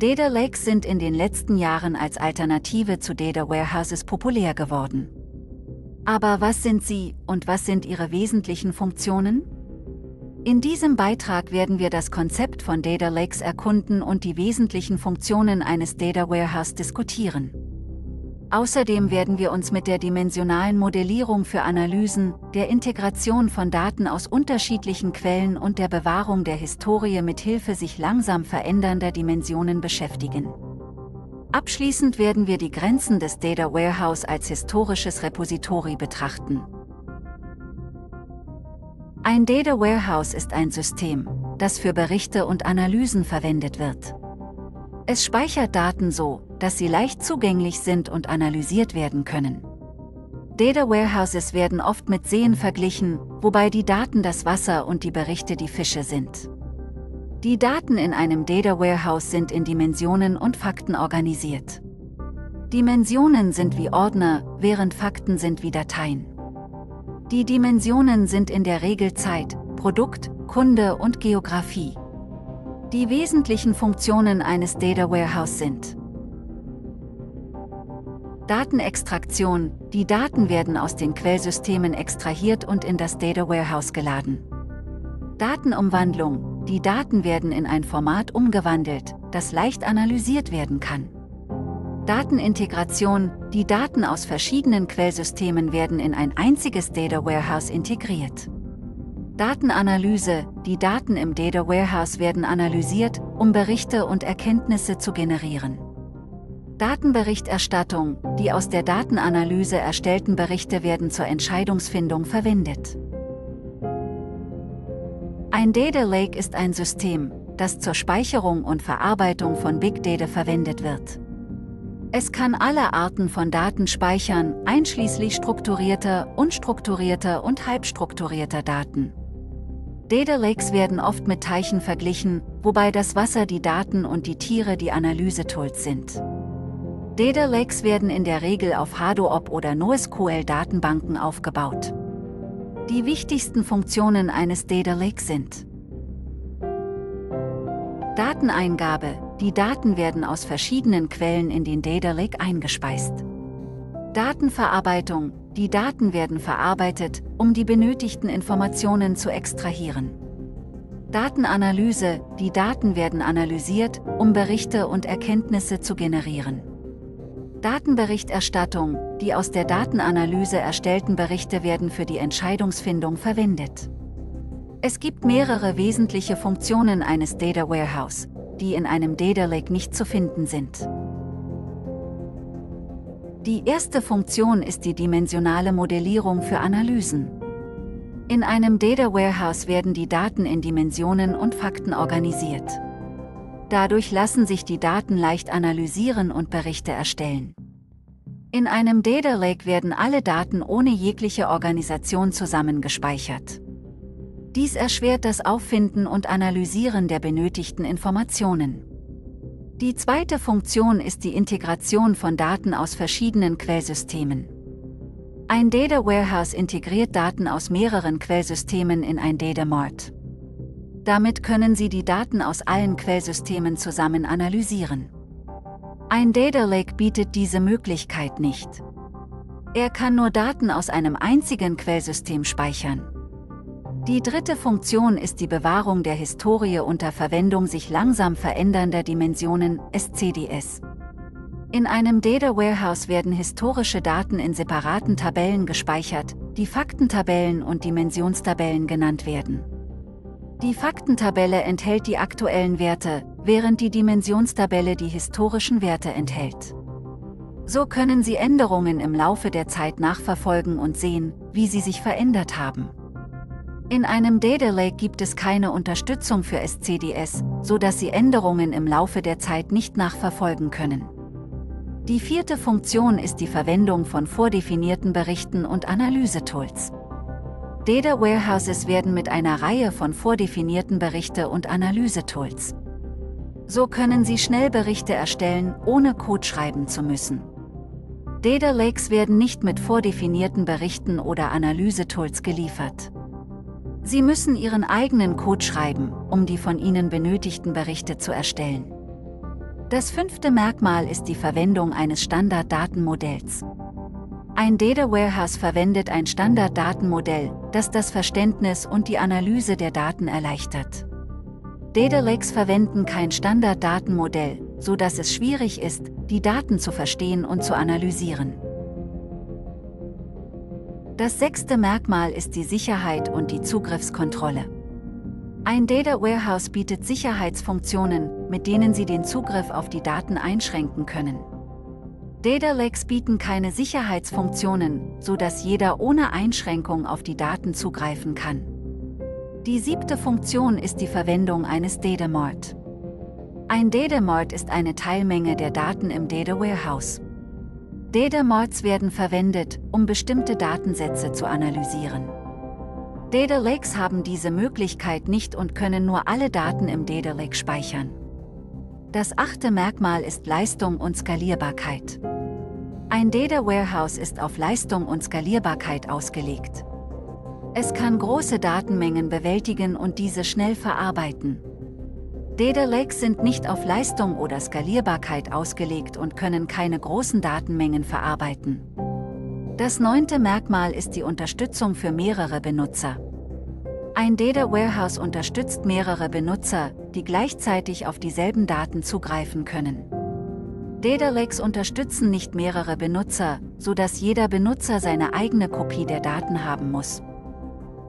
Data Lakes sind in den letzten Jahren als Alternative zu Data Warehouses populär geworden. Aber was sind sie und was sind ihre wesentlichen Funktionen? In diesem Beitrag werden wir das Konzept von Data Lakes erkunden und die wesentlichen Funktionen eines Data Warehouse diskutieren. Außerdem werden wir uns mit der dimensionalen Modellierung für Analysen, der Integration von Daten aus unterschiedlichen Quellen und der Bewahrung der Historie mit Hilfe sich langsam verändernder Dimensionen beschäftigen. Abschließend werden wir die Grenzen des Data Warehouse als historisches Repository betrachten. Ein Data Warehouse ist ein System, das für Berichte und Analysen verwendet wird. Es speichert Daten so, dass sie leicht zugänglich sind und analysiert werden können. Data Warehouses werden oft mit Seen verglichen, wobei die Daten das Wasser und die Berichte die Fische sind. Die Daten in einem Data Warehouse sind in Dimensionen und Fakten organisiert. Dimensionen sind wie Ordner, während Fakten sind wie Dateien. Die Dimensionen sind in der Regel Zeit, Produkt, Kunde und Geografie. Die wesentlichen Funktionen eines Data Warehouse sind Datenextraktion, die Daten werden aus den Quellsystemen extrahiert und in das Data Warehouse geladen. Datenumwandlung, die Daten werden in ein Format umgewandelt, das leicht analysiert werden kann. Datenintegration, die Daten aus verschiedenen Quellsystemen werden in ein einziges Data Warehouse integriert. Datenanalyse, die Daten im Data Warehouse werden analysiert, um Berichte und Erkenntnisse zu generieren. Datenberichterstattung, die aus der Datenanalyse erstellten Berichte werden zur Entscheidungsfindung verwendet. Ein Data Lake ist ein System, das zur Speicherung und Verarbeitung von Big Data verwendet wird. Es kann alle Arten von Daten speichern, einschließlich strukturierter, unstrukturierter und halbstrukturierter Daten. Data Lakes werden oft mit Teichen verglichen, wobei das Wasser die Daten und die Tiere die Analysetools sind. Data Lakes werden in der Regel auf Hadoop oder NoSQL-Datenbanken aufgebaut. Die wichtigsten Funktionen eines Data Lakes sind Dateneingabe, die Daten werden aus verschiedenen Quellen in den Data Lake eingespeist. Datenverarbeitung, die Daten werden verarbeitet, um die benötigten Informationen zu extrahieren. Datenanalyse, die Daten werden analysiert, um Berichte und Erkenntnisse zu generieren. Datenberichterstattung, die aus der Datenanalyse erstellten Berichte werden für die Entscheidungsfindung verwendet. Es gibt mehrere wesentliche Funktionen eines Data Warehouse, die in einem Data Lake nicht zu finden sind. Die erste Funktion ist die dimensionale Modellierung für Analysen. In einem Data Warehouse werden die Daten in Dimensionen und Fakten organisiert. Dadurch lassen sich die Daten leicht analysieren und Berichte erstellen. In einem Data Lake werden alle Daten ohne jegliche Organisation zusammengespeichert. Dies erschwert das Auffinden und Analysieren der benötigten Informationen. Die zweite Funktion ist die Integration von Daten aus verschiedenen Quellsystemen. Ein Data Warehouse integriert Daten aus mehreren Quellsystemen in ein Data Mart. Damit können Sie die Daten aus allen Quellsystemen zusammen analysieren. Ein Data Lake bietet diese Möglichkeit nicht. Er kann nur Daten aus einem einzigen Quellsystem speichern. Die dritte Funktion ist die Bewahrung der Historie unter Verwendung sich langsam verändernder Dimensionen, SCDS. In einem Data Warehouse werden historische Daten in separaten Tabellen gespeichert, die Faktentabellen und Dimensionstabellen genannt werden. Die Faktentabelle enthält die aktuellen Werte, während die Dimensionstabelle die historischen Werte enthält. So können Sie Änderungen im Laufe der Zeit nachverfolgen und sehen, wie sie sich verändert haben. In einem Data Lake gibt es keine Unterstützung für SCDS, so dass Sie Änderungen im Laufe der Zeit nicht nachverfolgen können. Die vierte Funktion ist die Verwendung von vordefinierten Berichten und Analysetools. Data Warehouses werden mit einer Reihe von vordefinierten Berichte- und Analysetools. So können Sie schnell Berichte erstellen, ohne Code schreiben zu müssen. Data Lakes werden nicht mit vordefinierten Berichten oder Analysetools geliefert. Sie müssen Ihren eigenen Code schreiben, um die von Ihnen benötigten Berichte zu erstellen. Das fünfte Merkmal ist die Verwendung eines Standarddatenmodells. Ein Data Warehouse verwendet ein Standarddatenmodell, das das Verständnis und die Analyse der Daten erleichtert. Data Lakes verwenden kein Standarddatenmodell, so dass es schwierig ist, die Daten zu verstehen und zu analysieren. Das sechste Merkmal ist die Sicherheit und die Zugriffskontrolle. Ein Data Warehouse bietet Sicherheitsfunktionen, mit denen Sie den Zugriff auf die Daten einschränken können. Data Lakes bieten keine Sicherheitsfunktionen, so dass jeder ohne Einschränkung auf die Daten zugreifen kann. Die siebte Funktion ist die Verwendung eines Data Mart. Ein Data Mart ist eine Teilmenge der Daten im Data Warehouse. Data Marts werden verwendet, um bestimmte Datensätze zu analysieren. Data Lakes haben diese Möglichkeit nicht und können nur alle Daten im Data Lake speichern. Das achte Merkmal ist Leistung und Skalierbarkeit. Ein Data Warehouse ist auf Leistung und Skalierbarkeit ausgelegt. Es kann große Datenmengen bewältigen und diese schnell verarbeiten. Data Lakes sind nicht auf Leistung oder Skalierbarkeit ausgelegt und können keine großen Datenmengen verarbeiten. Das neunte Merkmal ist die Unterstützung für mehrere Benutzer. Ein Data Warehouse unterstützt mehrere Benutzer, die gleichzeitig auf dieselben Daten zugreifen können. Data Lakes unterstützen nicht mehrere Benutzer, sodass jeder Benutzer seine eigene Kopie der Daten haben muss.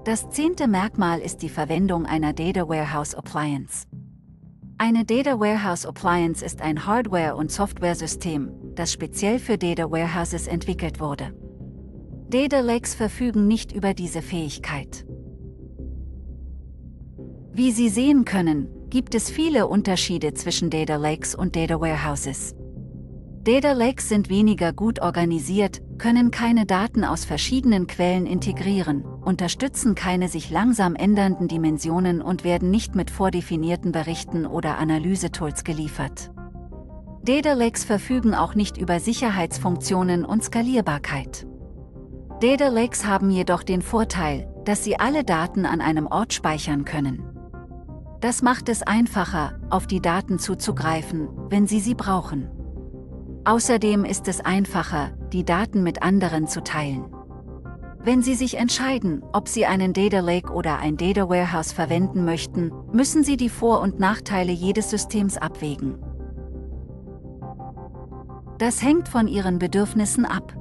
Das zehnte Merkmal ist die Verwendung einer Data Warehouse Appliance. Eine Data Warehouse Appliance ist ein Hardware- und Softwaresystem, das speziell für Data Warehouses entwickelt wurde. Data Lakes verfügen nicht über diese Fähigkeit. Wie Sie sehen können, gibt es viele Unterschiede zwischen Data Lakes und Data Warehouses. Data Lakes sind weniger gut organisiert, können keine Daten aus verschiedenen Quellen integrieren, unterstützen keine sich langsam ändernden Dimensionen und werden nicht mit vordefinierten Berichten oder Analysetools geliefert. Data Lakes verfügen auch nicht über Sicherheitsfunktionen und Skalierbarkeit. Data Lakes haben jedoch den Vorteil, dass sie alle Daten an einem Ort speichern können. Das macht es einfacher, auf die Daten zuzugreifen, wenn Sie sie brauchen. Außerdem ist es einfacher, die Daten mit anderen zu teilen. Wenn Sie sich entscheiden, ob Sie einen Data Lake oder ein Data Warehouse verwenden möchten, müssen Sie die Vor- und Nachteile jedes Systems abwägen. Das hängt von Ihren Bedürfnissen ab.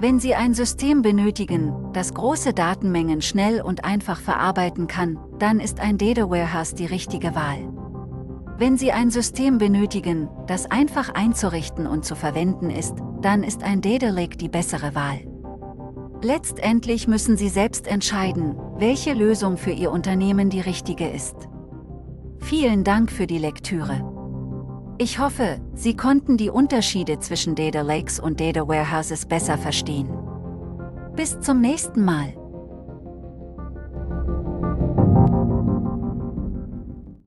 Wenn Sie ein System benötigen, das große Datenmengen schnell und einfach verarbeiten kann, dann ist ein Data Warehouse die richtige Wahl. Wenn Sie ein System benötigen, das einfach einzurichten und zu verwenden ist, dann ist ein Data Lake die bessere Wahl. Letztendlich müssen Sie selbst entscheiden, welche Lösung für Ihr Unternehmen die richtige ist. Vielen Dank für die Lektüre. Ich hoffe, Sie konnten die Unterschiede zwischen Data Lakes und Data Warehouses besser verstehen. Bis zum nächsten Mal.